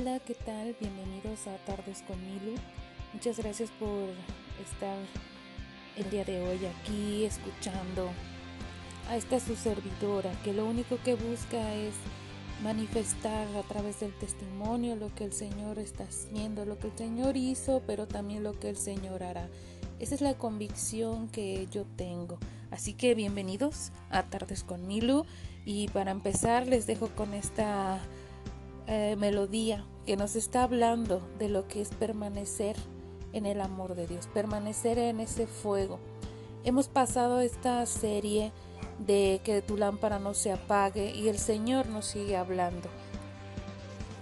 Hola, ¿qué tal? Bienvenidos a Tardes con Milu. Muchas gracias por estar el día de hoy aquí escuchando a esta su servidora que lo único que busca es manifestar a través del testimonio lo que el Señor está haciendo, lo que el Señor hizo, pero también lo que el Señor hará. Esa es la convicción que yo tengo. Así que bienvenidos a Tardes con Milu y para empezar les dejo con esta eh, melodía que nos está hablando de lo que es permanecer en el amor de Dios, permanecer en ese fuego. Hemos pasado esta serie de que tu lámpara no se apague y el Señor nos sigue hablando.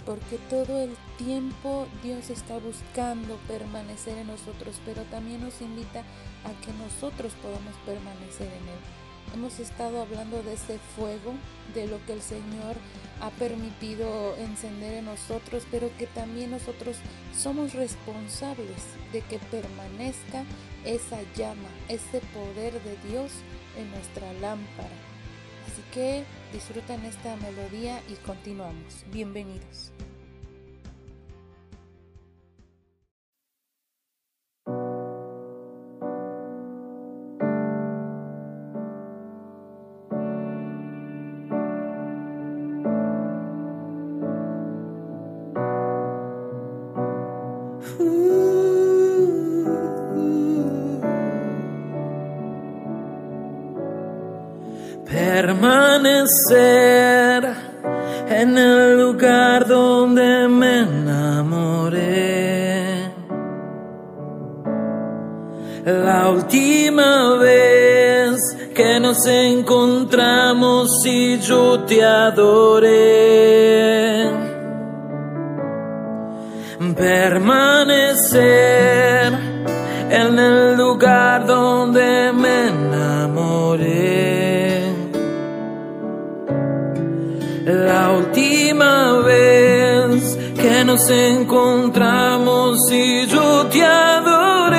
Porque todo el tiempo Dios está buscando permanecer en nosotros, pero también nos invita a que nosotros podamos permanecer en Él. Hemos estado hablando de ese fuego, de lo que el Señor ha permitido encender en nosotros, pero que también nosotros somos responsables de que permanezca esa llama, ese poder de Dios en nuestra lámpara. Así que disfruten esta melodía y continuamos. Bienvenidos. Permanecer en el lugar donde me enamoré la última vez que nos encontramos y yo te adoré.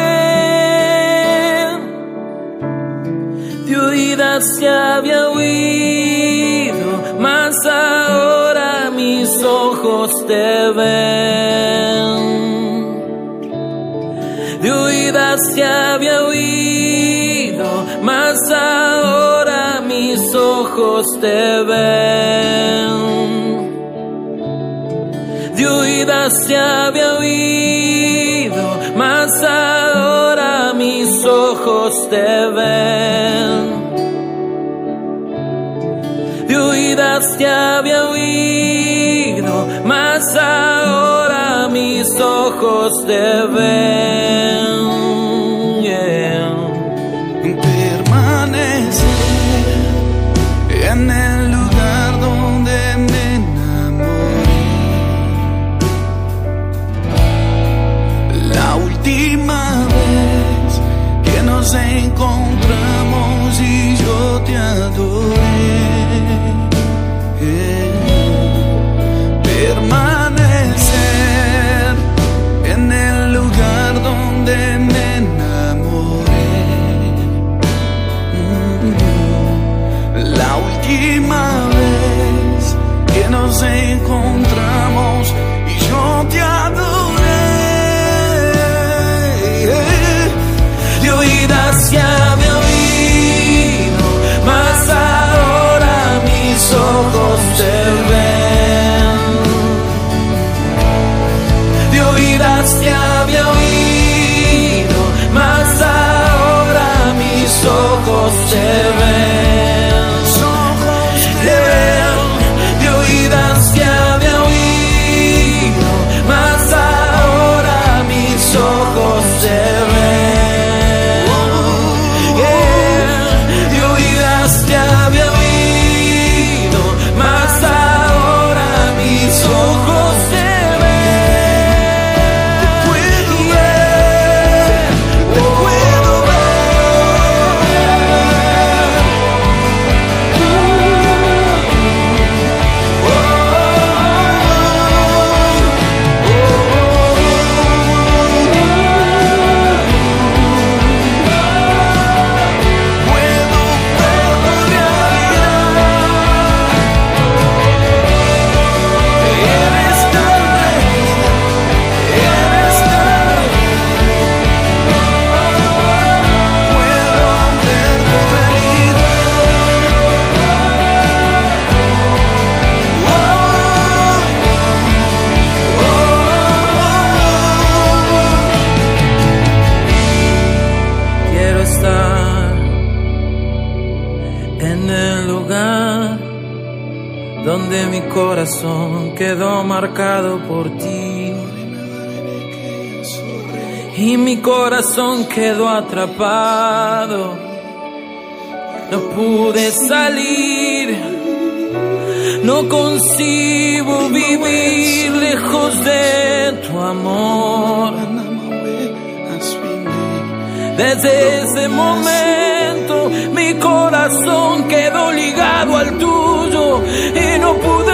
De oídas se había oído, mas ahora mis ojos te ven. Se había oído, mas ahora mis ojos te ven. De oídas se había oído, mas ahora mis ojos te ven. De oídas te había oído, mas ahora mis ojos te ven. coste marcado por ti. Y mi corazón quedó atrapado, no pude salir, no concibo vivir lejos de tu amor. Desde ese momento mi corazón quedó ligado al tuyo y no pude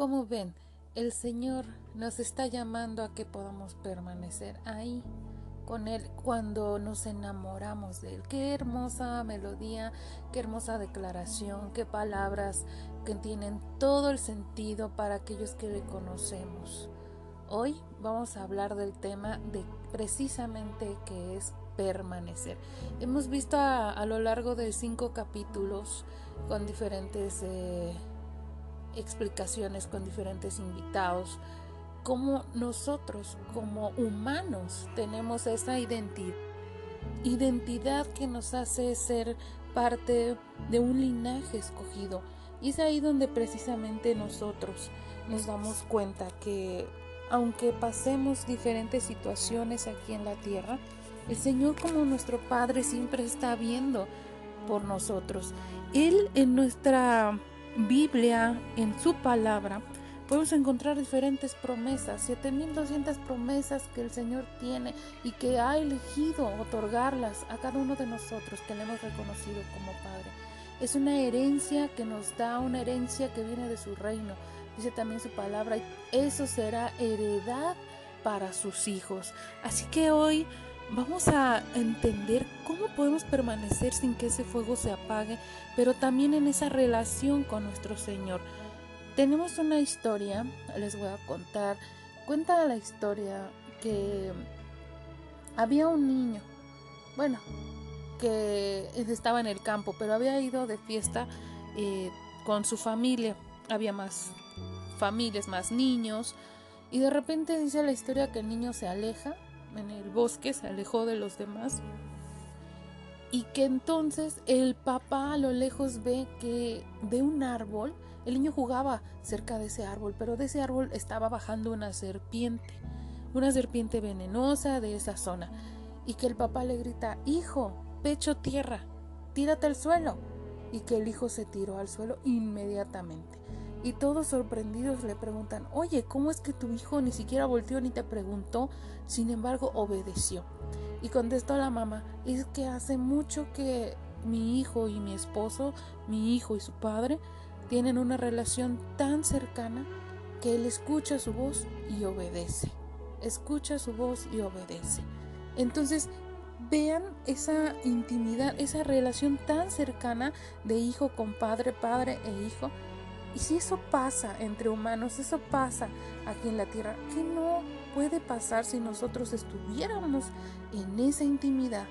Como ven, el Señor nos está llamando a que podamos permanecer ahí con Él cuando nos enamoramos de Él. Qué hermosa melodía, qué hermosa declaración, qué palabras que tienen todo el sentido para aquellos que le conocemos. Hoy vamos a hablar del tema de precisamente que es permanecer. Hemos visto a, lo largo de cinco capítulos con diferentes eh, explicaciones, con diferentes invitados, cómo nosotros como humanos tenemos esa identidad, identidad que nos hace ser parte de un linaje escogido. Y es ahí donde precisamente nosotros nos damos cuenta que aunque pasemos diferentes situaciones aquí en la tierra, el Señor como nuestro Padre siempre está viendo por nosotros. Él en nuestra Biblia, en su palabra, podemos encontrar diferentes promesas, 7200 promesas que el Señor tiene y que ha elegido otorgarlas a cada uno de nosotros que le hemos reconocido como Padre. Es una herencia que nos da, una herencia que viene de su reino. Dice también su palabra, eso será heredad para sus hijos. Así que hoy vamos a entender cómo podemos permanecer sin que ese fuego se apague, pero también en esa relación con nuestro Señor. Tenemos una historia, les voy a contar. Cuenta la historia que había un niño, bueno, que estaba en el campo, pero había ido de fiesta eh, con su familia. Había más familias, más niños. Y de repente dice la historia que el niño se aleja en el bosque, se alejó de los demás. Y que entonces el papá a lo lejos ve que de un árbol, el niño jugaba cerca de ese árbol, pero de ese árbol estaba bajando una serpiente, una serpiente venenosa de esa zona. Y que el papá le grita, hijo, pecho tierra, tírate al suelo. Y que el hijo se tiró al suelo inmediatamente. Y todos sorprendidos le preguntan, oye, ¿cómo es que tu hijo ni siquiera volteó ni te preguntó? Sin embargo, obedeció. Y contestó la mamá, es que hace mucho que mi hijo y mi esposo, mi hijo y su padre, tienen una relación tan cercana que él escucha su voz y obedece. Escucha su voz y obedece. Entonces, vean esa intimidad, esa relación tan cercana de hijo con padre, padre e hijo, Y si eso pasa entre humanos, eso pasa aquí en la tierra, ¿qué no puede pasar si nosotros estuviéramos en esa intimidad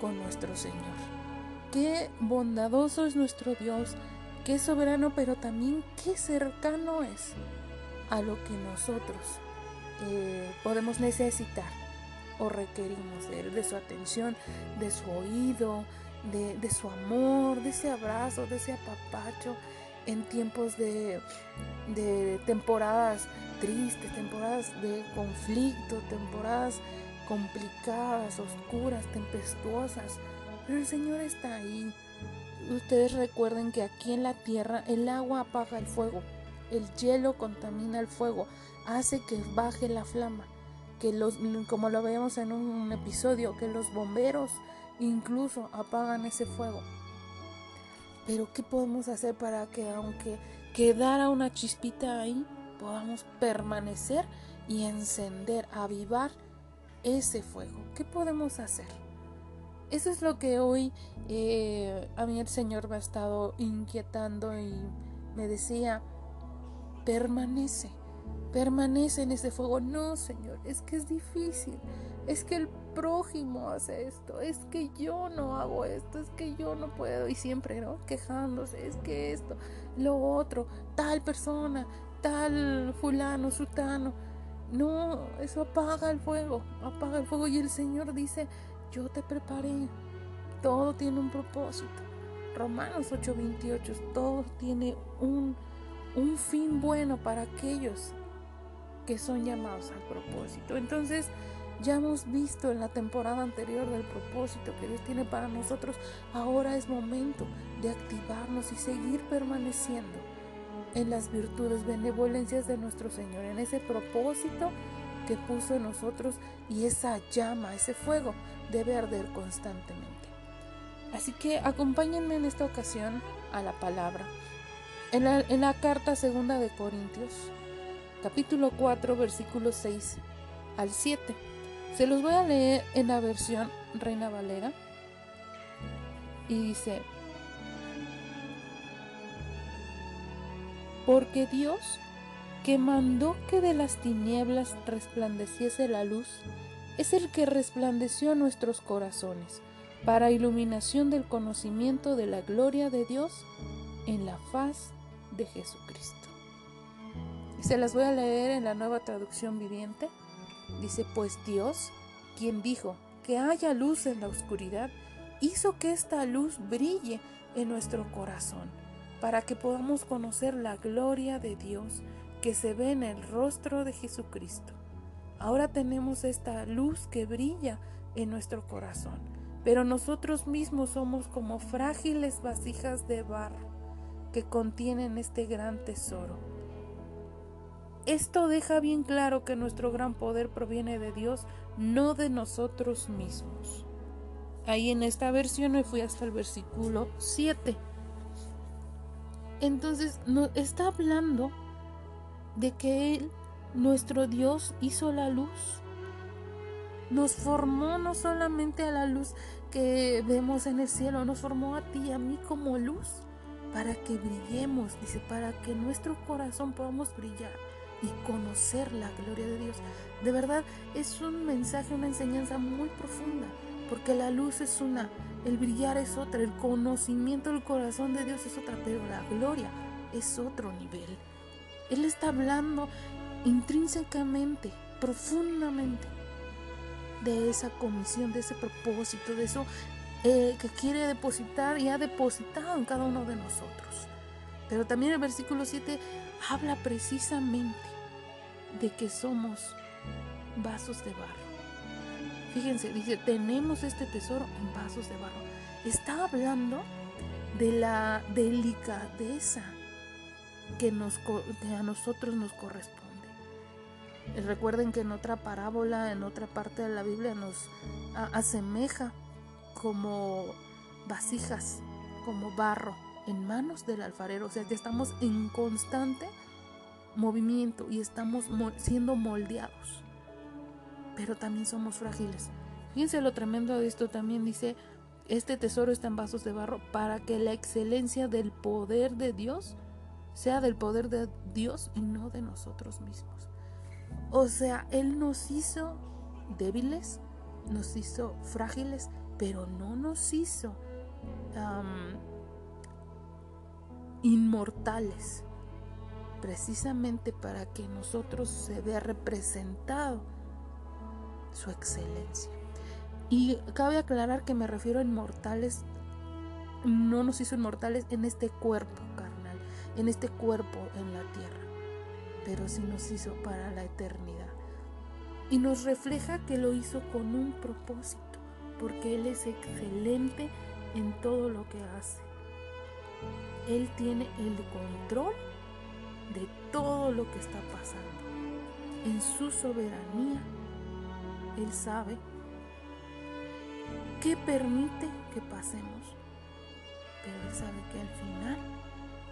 con nuestro Señor? Qué bondadoso es nuestro Dios, qué soberano, pero también qué cercano es a lo que nosotros eh, podemos necesitar o requerimos de Él, de su atención, de su oído, de, de su amor, de ese abrazo, de ese apapacho en tiempos de, de temporadas tristes, temporadas de conflicto, temporadas complicadas, oscuras, tempestuosas. Pero el Señor está ahí. Ustedes recuerden que aquí en la tierra el agua apaga el fuego, el hielo contamina el fuego, hace que baje la flama, que los, como lo vemos en un episodio, que los bomberos incluso apagan ese fuego. Pero ¿qué podemos hacer para que aunque quedara una chispita ahí, podamos permanecer y encender, avivar ese fuego? ¿Qué podemos hacer? Eso es lo que hoy eh, a mí el Señor me ha estado inquietando y me decía, permanece, permanece en ese fuego. No, Señor, es que es difícil, es que el prójimo hace esto, es que yo no hago esto, es que yo no puedo. Y siempre, ¿no? Quejándose, es que esto, lo otro, tal persona, tal fulano, sutano. No, eso apaga el fuego, apaga el fuego. Y el Señor dice, yo te preparé, todo tiene un propósito. Romanos 8:28, todo tiene un, un fin bueno para aquellos que son llamados al propósito. Entonces, ya hemos visto en la temporada anterior del propósito que Dios tiene para nosotros. Ahora es momento de activarnos y seguir permaneciendo en las virtudes, benevolencias de nuestro Señor, en ese propósito que puso en nosotros y esa llama, ese fuego debe arder constantemente. Así que acompáñenme en esta ocasión a la palabra. En la, carta segunda de Corintios, capítulo 4, versículos 6 al 7. Se los voy a leer en la versión Reina Valera. Y dice, porque Dios, que mandó que de las tinieblas resplandeciese la luz, es el que resplandeció en nuestros corazones para iluminación del conocimiento de la gloria de Dios en la faz de Jesucristo. Se las voy a leer en la nueva traducción viviente. Dice, pues Dios, quien dijo que haya luz en la oscuridad, hizo que esta luz brille en nuestro corazón, para que podamos conocer la gloria de Dios que se ve en el rostro de Jesucristo. Ahora tenemos esta luz que brilla en nuestro corazón, pero nosotros mismos somos como frágiles vasijas de barro que contienen este gran tesoro esto deja bien claro que nuestro gran poder proviene de Dios, no de nosotros mismos. Ahí en esta versión me fui hasta el versículo 7. Entonces nos está hablando de que Él, nuestro Dios, hizo la luz. Nos formó no solamente a la luz que vemos en el cielo, nos formó a ti y a mí como luz para que brillemos, dice, para que nuestro corazón podamos brillar y conocer la gloria de Dios. De verdad es un mensaje, una enseñanza muy profunda, porque la luz es una, el brillar es otra, el conocimiento del corazón de Dios es otra, pero la gloria es otro nivel. Él está hablando intrínsecamente, profundamente de esa comisión, de ese propósito, de eso eh, que quiere depositar y ha depositado en cada uno de nosotros. Pero también el versículo 7 habla precisamente de que somos vasos de barro. Fíjense, dice, tenemos este tesoro en vasos de barro. Está hablando de la delicadeza que, a nosotros nos corresponde. Recuerden que en otra parábola, en otra parte de la Biblia, nos asemeja como vasijas, como barro en manos del alfarero. O sea que estamos en constante movimiento y estamos siendo moldeados. Pero también somos frágiles. Fíjense lo tremendo de esto también dice, este tesoro está en vasos de barro para que la excelencia del poder de Dios sea del poder de Dios y no de nosotros mismos. O sea, Él nos hizo débiles, nos hizo frágiles, pero no nos hizo inmortales, precisamente para que nosotros se vea representado su excelencia. Y cabe aclarar que me refiero a inmortales, no nos hizo inmortales en este cuerpo carnal, en este cuerpo en la tierra, pero sí nos hizo para la eternidad. Y nos refleja que lo hizo con un propósito, porque Él es excelente en todo lo que hace. Él tiene el control de todo lo que está pasando. En su soberanía, Él sabe qué permite que pasemos, pero Él sabe que al final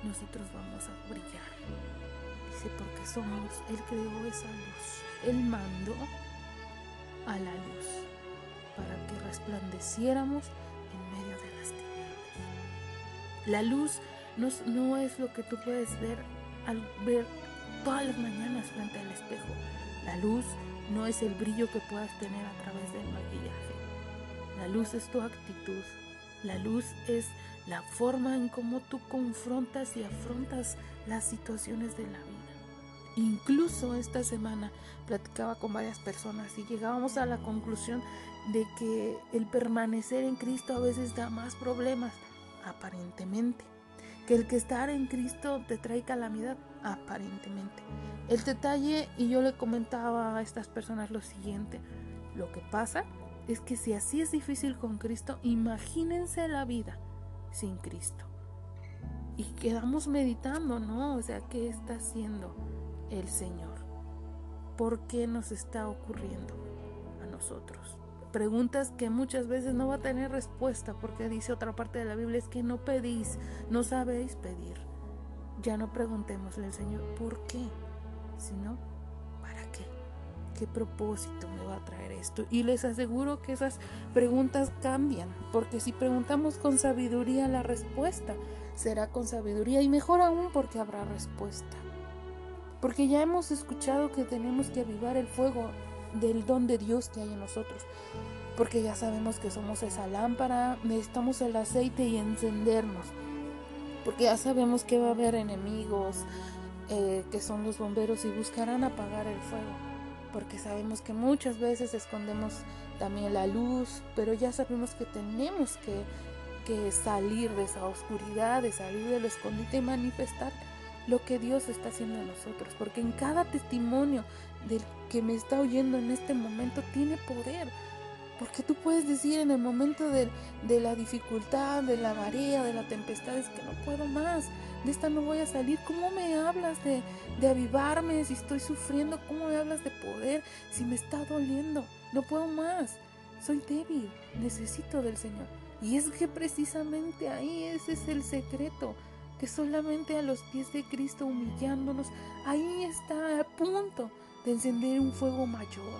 nosotros vamos a brillar. Dice, porque somos, Él creó esa luz, Él mandó a la luz para que resplandeciéramos en medio de las tinieblas. La luz no, es lo que tú puedes ver al ver todas las mañanas frente al espejo. La luz no es el brillo que puedas tener a través del maquillaje. La luz es tu actitud. La luz es la forma en cómo tú confrontas y afrontas las situaciones de la vida. Incluso esta semana platicaba con varias personas y llegábamos a la conclusión de que el permanecer en Cristo a veces da más problemas, aparentemente que el que estar en Cristo te trae calamidad, aparentemente. El detalle, y yo le comentaba a estas personas lo siguiente, lo que pasa es que si así es difícil con Cristo, imagínense la vida sin Cristo. Y quedamos meditando, ¿no? O sea, ¿qué está haciendo el Señor? ¿Por qué nos está ocurriendo a nosotros? preguntas que muchas veces no va a tener respuesta porque dice otra parte de la Biblia es que no pedís, no sabéis pedir. Ya no preguntémosle al Señor por qué, sino para qué. ¿Qué propósito me va a traer esto? Y les aseguro que esas preguntas cambian, porque si preguntamos con sabiduría la respuesta será con sabiduría y mejor aún porque habrá respuesta. Porque ya hemos escuchado que tenemos que avivar el fuego del don de Dios que hay en nosotros. Porque ya sabemos que somos esa lámpara, necesitamos el aceite y encendernos. Porque ya sabemos que va a haber enemigos, eh, que son los bomberos y buscarán apagar el fuego. Porque sabemos que muchas veces escondemos también la luz, pero ya sabemos que tenemos que, que salir de esa oscuridad, de salir del escondite y manifestar lo que Dios está haciendo en nosotros, porque en cada testimonio del que me está oyendo en este momento tiene poder. Porque tú puedes decir en el momento de, la dificultad, de la marea, de la tempestad, es que no puedo más, de esta no voy a salir. ¿Cómo me hablas de, de avivarme si estoy sufriendo? ¿Cómo me hablas de poder si me está doliendo? No puedo más, soy débil, necesito del Señor. Y es que precisamente ahí ese es el secreto que solamente a los pies de Cristo humillándonos, ahí está a punto de encender un fuego mayor.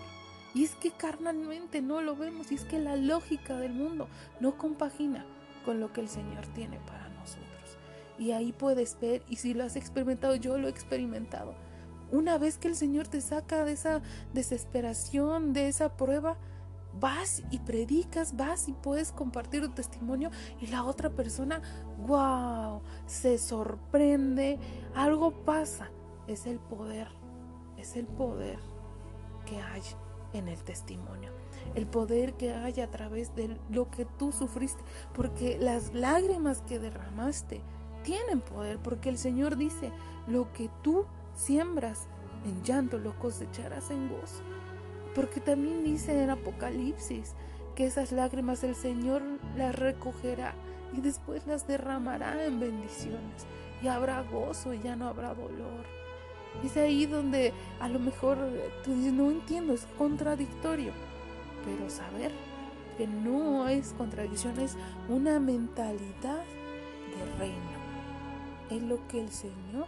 Y es que carnalmente no lo vemos y es que la lógica del mundo no compagina con lo que el Señor tiene para nosotros. Y ahí puedes ver, y si lo has experimentado, yo lo he experimentado. Una vez que el Señor te saca de esa desesperación, de esa prueba, vas y predicas, vas y puedes compartir tu testimonio y la otra persona, wow, se sorprende, algo pasa. Es el poder, es el poder que hay en el testimonio. El poder que hay a través de lo que tú sufriste, porque las lágrimas que derramaste tienen poder, porque el Señor dice, lo que tú siembras en llanto lo cosecharás en gozo. Porque también dice en Apocalipsis que esas lágrimas el Señor las recogerá y después las derramará en bendiciones. Y habrá gozo y ya no habrá dolor. Es ahí donde a lo mejor tú dices, no entiendo, es contradictorio. Pero saber que no es contradicción, es una mentalidad de reino. Es lo que el Señor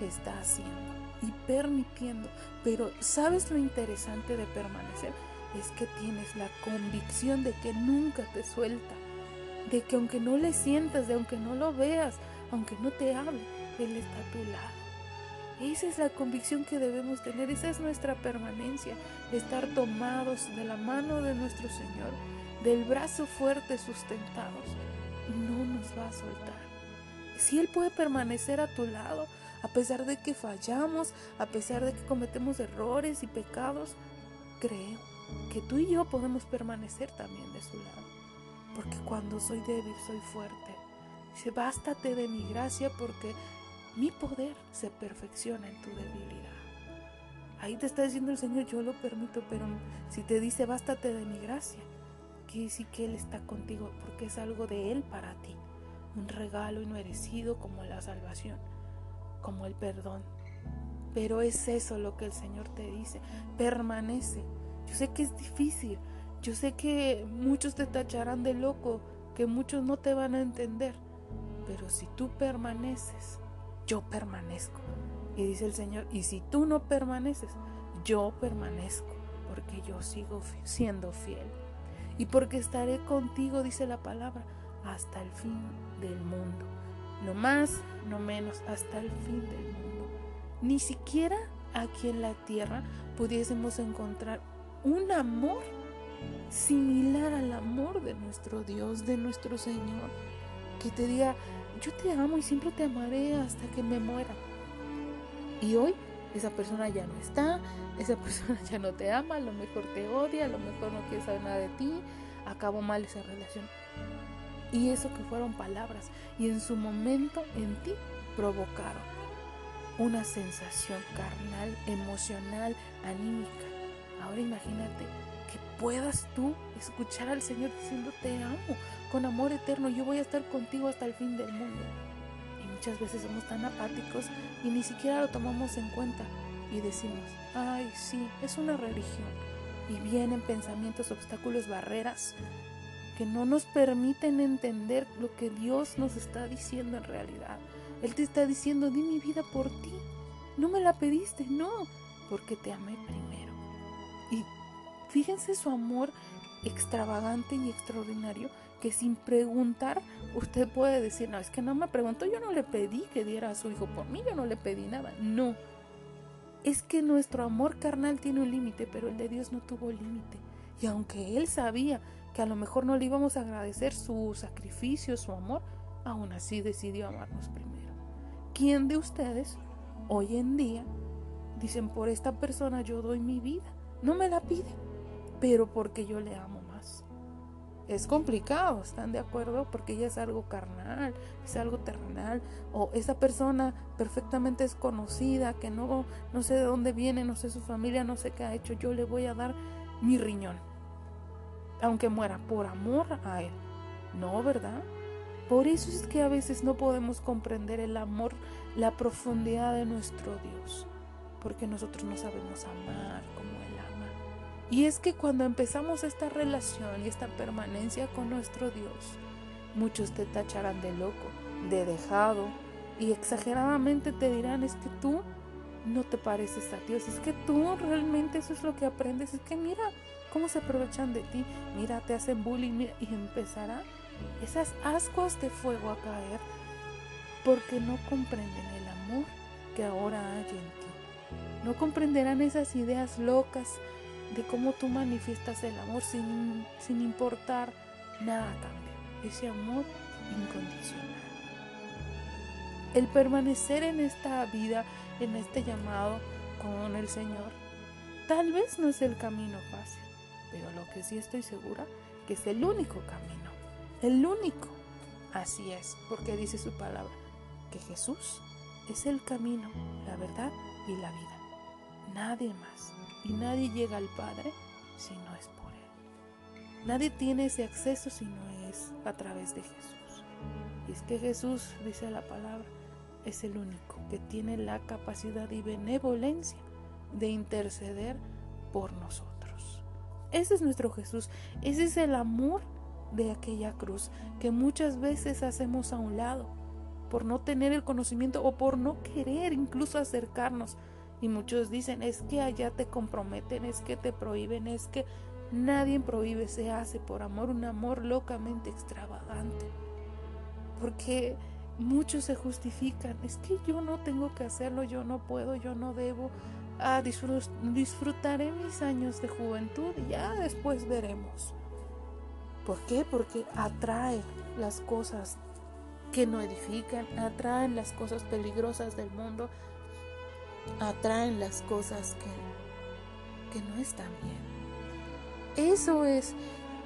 está haciendo y permitiendo. Pero ¿sabes lo interesante de permanecer? Es que tienes la convicción de que nunca te suelta. De que aunque no le sientas, de aunque no lo veas, aunque no te hable, Él está a tu lado. Esa es la convicción que debemos tener, esa es nuestra permanencia, estar tomados de la mano de nuestro Señor, del brazo fuerte sustentados, y no nos va a soltar. Si Él puede permanecer a tu lado, a pesar de que fallamos, a pesar de que cometemos errores y pecados, creo que tú y yo podemos permanecer también de su lado. Porque cuando soy débil, soy fuerte. Dice, bástate de mi gracia porque mi poder se perfecciona en tu debilidad. Ahí te está diciendo el Señor, yo lo permito, pero si te dice, bástate de mi gracia, quiere decir que Él está contigo porque es algo de Él para ti. Un regalo inmerecido como la salvación, como el perdón. Pero es eso lo que el Señor te dice, permanece. Yo sé que es difícil, yo sé que muchos te tacharán de loco, que muchos no te van a entender, pero si tú permaneces, yo permanezco. Y dice el Señor, y si tú no permaneces, yo permanezco, porque yo sigo siendo fiel. Y porque estaré contigo, dice la palabra, hasta el fin del mundo. No más, no menos, hasta el fin del mundo. Ni siquiera aquí en la tierra pudiésemos encontrar un amor similar al amor de nuestro Dios, de nuestro Señor, que te diga, yo te amo y siempre te amaré hasta que me muera. Y hoy esa persona ya no está, esa persona ya no te ama, a lo mejor te odia, a lo mejor no quiere saber nada de ti, acabó mal esa relación. Y eso que fueron palabras y en su momento en ti provocaron una sensación carnal, emocional, anímica. Ahora imagínate que puedas tú escuchar al Señor diciendo te amo con amor eterno, yo voy a estar contigo hasta el fin del mundo. Y muchas veces somos tan apáticos y ni siquiera lo tomamos en cuenta y decimos, ay, sí, es una religión. Y vienen pensamientos, obstáculos, barreras que no nos permiten entender lo que Dios nos está diciendo en realidad. Él te está diciendo, di mi vida por ti. No me la pediste, no, porque te amé primero. Y Fíjense su amor extravagante y extraordinario que sin preguntar usted puede decir, no, es que no me preguntó, yo no le pedí que diera a su hijo por mí, yo no le pedí nada. No, es que nuestro amor carnal tiene un límite, pero el de Dios no tuvo límite. Y aunque Él sabía que a lo mejor no le íbamos a agradecer su sacrificio, su amor, aún así decidió amarnos primero. ¿Quién de ustedes hoy en día dicen, por esta persona yo doy mi vida? No me la pide pero porque yo le amo más. Es complicado, ¿están de acuerdo? Porque ella es algo carnal, es algo terrenal, o esa persona perfectamente es conocida, que no, no sé de dónde viene, no sé su familia, no sé qué ha hecho, yo le voy a dar mi riñón, aunque muera por amor a él. No, ¿verdad? Por eso es que a veces no podemos comprender el amor, la profundidad de nuestro Dios, porque nosotros no sabemos amar como y es que cuando empezamos esta relación y esta permanencia con nuestro Dios, muchos te tacharán de loco, de dejado, y exageradamente te dirán, es que tú no te pareces a Dios, es que tú realmente eso es lo que aprendes, es que mira cómo se aprovechan de ti, mira, te hacen bullying, y empezará esas ascuas de fuego a caer porque no comprenden el amor que ahora hay en ti. No comprenderán esas ideas locas de cómo tú manifiestas el amor sin, sin importar nada a cambio. Ese amor incondicional. El permanecer en esta vida, en este llamado con el Señor, tal vez no es el camino fácil, pero lo que sí estoy segura que es el único camino, el único. Así es, porque dice su palabra, que Jesús es el camino, la verdad y la vida. Nadie más y nadie llega al Padre si no es por Él. Nadie tiene ese acceso si no es a través de Jesús. Y es que Jesús, dice la palabra, es el único que tiene la capacidad y benevolencia de interceder por nosotros. Ese es nuestro Jesús, ese es el amor de aquella cruz que muchas veces hacemos a un lado por no tener el conocimiento o por no querer incluso acercarnos y muchos dicen, es que allá te comprometen, es que te prohíben, es que nadie prohíbe, se hace por amor, un amor locamente extravagante. Porque muchos se justifican, es que yo no tengo que hacerlo, yo no puedo, yo no debo, disfrutaré mis años de juventud y ya después veremos. ¿Por qué? Porque atrae las cosas que no edifican, atraen las cosas peligrosas del mundo, atraen las cosas que, que no están bien. Eso es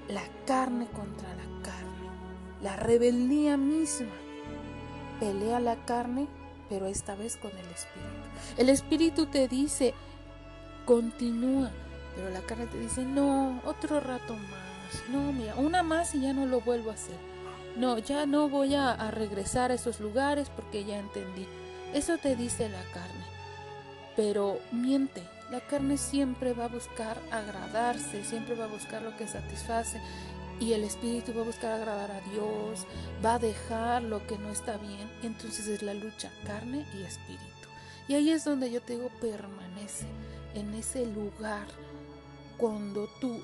la carne contra la carne, la rebeldía misma. Pelea la carne, pero esta vez con el espíritu. El espíritu te dice, continúa, pero la carne te dice, no, otro rato más, no, mira, una más y ya no lo vuelvo a hacer. No, ya no voy a, a regresar a esos lugares porque ya entendí. Eso te dice la carne. Pero miente, la carne siempre va a buscar agradarse, siempre va a buscar lo que satisface y el espíritu va a buscar agradar a Dios, va a dejar lo que no está bien. Entonces es la lucha carne y espíritu. Y ahí es donde yo te digo, permanece en ese lugar cuando tú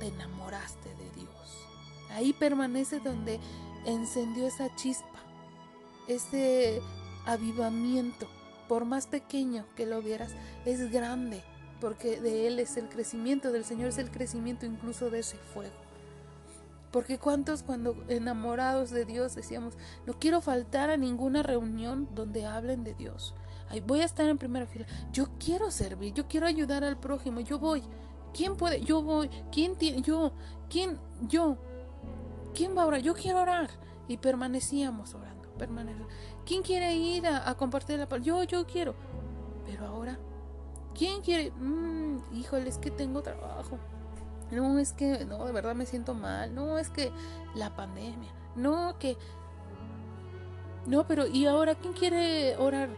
te enamoraste de Dios. Ahí permanece donde encendió esa chispa, ese avivamiento por más pequeño que lo vieras, es grande, porque de Él es el crecimiento, del Señor es el crecimiento incluso de ese fuego. Porque cuántos cuando enamorados de Dios decíamos, no quiero faltar a ninguna reunión donde hablen de Dios. Voy a estar en primera fila. Yo quiero servir, yo quiero ayudar al prójimo, yo voy. ¿Quién puede? Yo voy. ¿Quién tiene? Yo. ¿Quién? Yo. ¿Quién va a orar? Yo quiero orar. Y permanecíamos orando, permanecíamos. ¿Quién quiere ir a, compartir la palabra? Yo, yo quiero. Pero ahora, ¿quién quiere? Mm, híjole, es que tengo trabajo. No, es que, no, de verdad me siento mal. No, es que la pandemia. No, que... No, pero ¿y ahora quién quiere orar?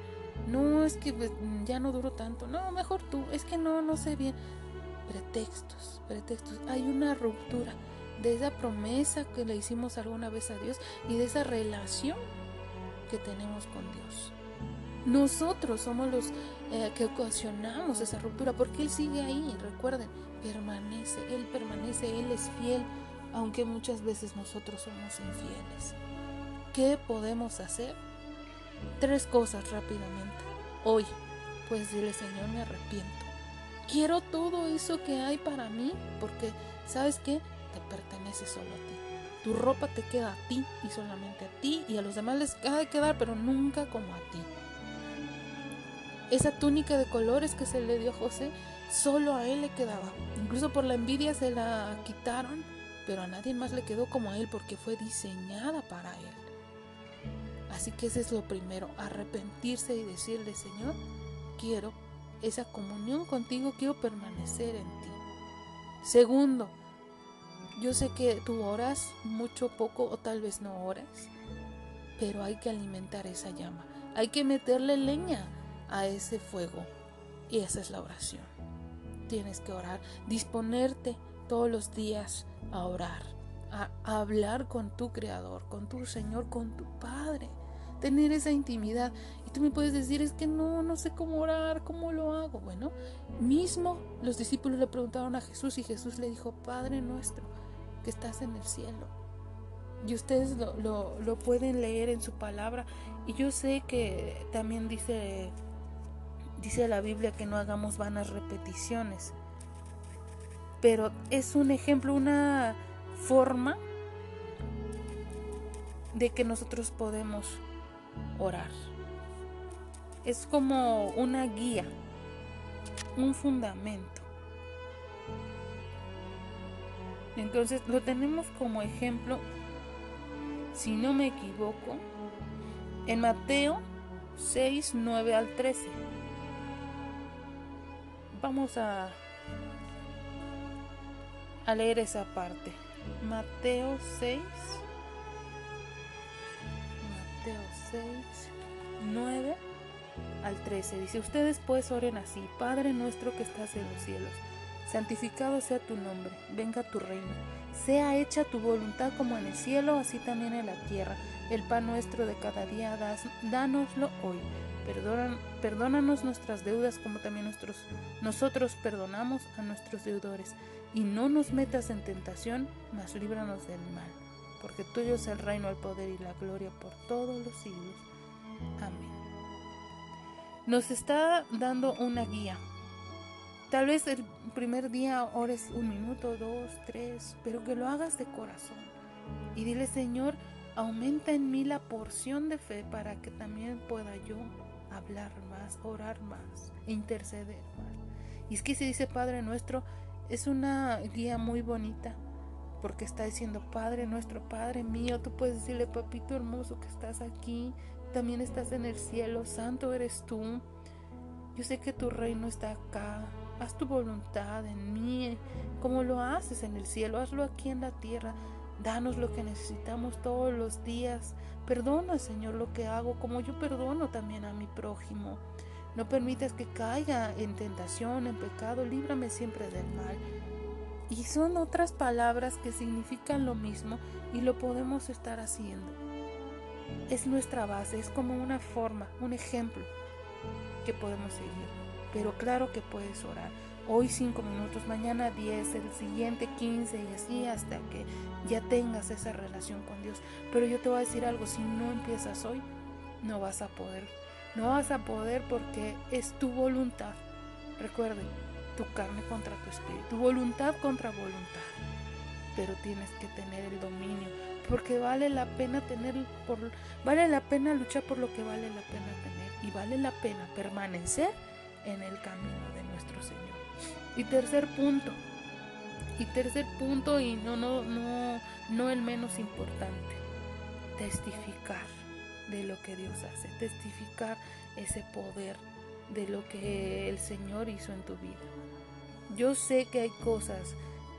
No, es que pues, ya no duro tanto. No, mejor tú. Es que no, no sé bien. Pretextos, pretextos. Hay una ruptura de esa promesa que le hicimos alguna vez a Dios y de esa relación que tenemos con Dios. Nosotros somos los eh, que ocasionamos esa ruptura porque Él sigue ahí, recuerden, permanece, Él permanece, Él es fiel, aunque muchas veces nosotros somos infieles. ¿Qué podemos hacer? Tres cosas rápidamente. Hoy, pues dile Señor, me arrepiento. Quiero todo eso que hay para mí porque, ¿sabes qué? Te pertenece solo a ti. Tu ropa te queda a ti y solamente a ti y a los demás les ha de quedar, pero nunca como a ti. Esa túnica de colores que se le dio a José, solo a él le quedaba. Incluso por la envidia se la quitaron, pero a nadie más le quedó como a él porque fue diseñada para él. Así que ese es lo primero, arrepentirse y decirle, Señor, quiero esa comunión contigo, quiero permanecer en ti. Segundo, yo sé que tú oras mucho, poco o tal vez no oras, pero hay que alimentar esa llama. Hay que meterle leña a ese fuego. Y esa es la oración. Tienes que orar, disponerte todos los días a orar, a, hablar con tu Creador, con tu Señor, con tu Padre. Tener esa intimidad. Y tú me puedes decir, es que no, no sé cómo orar, cómo lo hago. Bueno, mismo los discípulos le preguntaron a Jesús y Jesús le dijo, Padre nuestro que estás en el cielo. Y ustedes lo, pueden leer en su palabra. Y yo sé que también dice, dice la Biblia que no hagamos vanas repeticiones. Pero es un ejemplo, una forma de que nosotros podemos orar. Es como una guía, un fundamento. Entonces lo tenemos como ejemplo, si no me equivoco, en Mateo 6, 9 al 13. Vamos a, a leer esa parte. Mateo 6. 9 al 13. Dice, ustedes pues oren así, Padre nuestro que estás en los cielos santificado sea tu nombre, venga tu reino, sea hecha tu voluntad como en el cielo, así también en la tierra. El pan nuestro de cada día, das, dánoslo hoy. perdónanos nuestras deudas como también nosotros perdonamos a nuestros deudores. Y no nos metas en tentación, mas líbranos del mal. Porque tuyo es el reino, el poder y la gloria por todos los siglos. Amén. Nos está dando una guía. Tal vez el primer día ores un minuto, dos, tres, pero que lo hagas de corazón. Y dile, Señor, aumenta en mí la porción de fe para que también pueda yo hablar más, orar más, interceder más. Y es que se dice Padre nuestro, es una guía muy bonita, porque está diciendo, Padre nuestro, Padre mío, tú puedes decirle, papito hermoso, que estás aquí, también estás en el cielo, santo eres tú. Yo sé que tu reino está acá, haz tu voluntad en mí, como lo haces en el cielo, hazlo aquí en la tierra. Danos lo que necesitamos todos los días. Perdona, Señor, lo que hago, como yo perdono también a mi prójimo. No permitas que caiga en tentación, en pecado, líbrame siempre del mal. Y son otras palabras que significan lo mismo y lo podemos estar haciendo. Es nuestra base, es como una forma, un ejemplo que podemos seguir. Pero claro que puedes orar. Hoy cinco minutos, mañana 10, el siguiente 15 y así hasta que ya tengas esa relación con Dios. Pero yo te voy a decir algo, si no empiezas hoy, no vas a poder no vas a poder porque es tu voluntad. Recuerden, tu carne contra tu espíritu, tu voluntad contra voluntad. Pero tienes que tener el dominio, porque vale la pena tener por vale la pena luchar por lo que vale la pena tener y vale la pena permanecer en el camino de nuestro Señor. Y tercer punto, y tercer punto y no no no no el menos importante, testificar de lo que Dios hace, testificar ese poder de lo que el Señor hizo en tu vida. Yo sé que hay cosas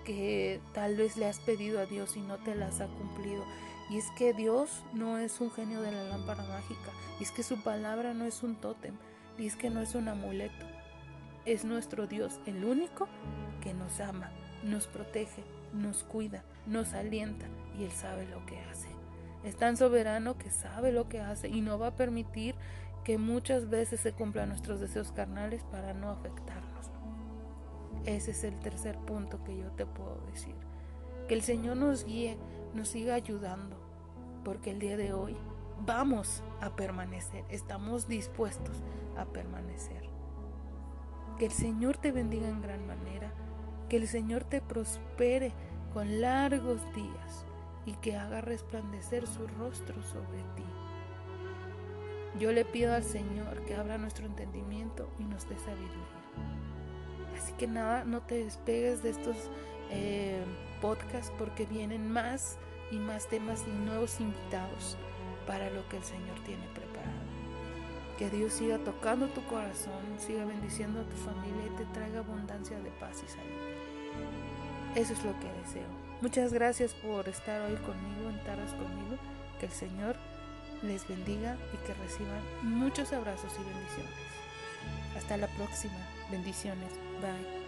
que tal vez le has pedido a Dios y no te las ha cumplido. Y es que Dios no es un genio de la lámpara mágica. Y es que su palabra no es un tótem. Y es que no es un amuleto. Es nuestro Dios, el único que nos ama, nos protege, nos cuida, nos alienta y Él sabe lo que hace. Es tan soberano que sabe lo que hace y no va a permitir que muchas veces se cumplan nuestros deseos carnales para no afectarnos. Ese es el tercer punto que yo te puedo decir. Que el Señor nos guíe, nos siga ayudando, porque el día de hoy vamos a permanecer, estamos dispuestos a permanecer. Que el Señor te bendiga en gran manera, que el Señor te prospere con largos días y que haga resplandecer su rostro sobre ti. Yo le pido al Señor que abra nuestro entendimiento y nos dé sabiduría. Así que nada, no te despegues de estos eh, podcasts porque vienen más y más temas y nuevos invitados para lo que el Señor tiene preparado. Que Dios siga tocando tu corazón, siga bendiciendo a tu familia y te traiga abundancia de paz y salud. Eso es lo que deseo. Muchas gracias por estar hoy conmigo en Taras conmigo. Que el Señor les bendiga y que reciban muchos abrazos y bendiciones. Hasta la próxima. Bendiciones. Bye.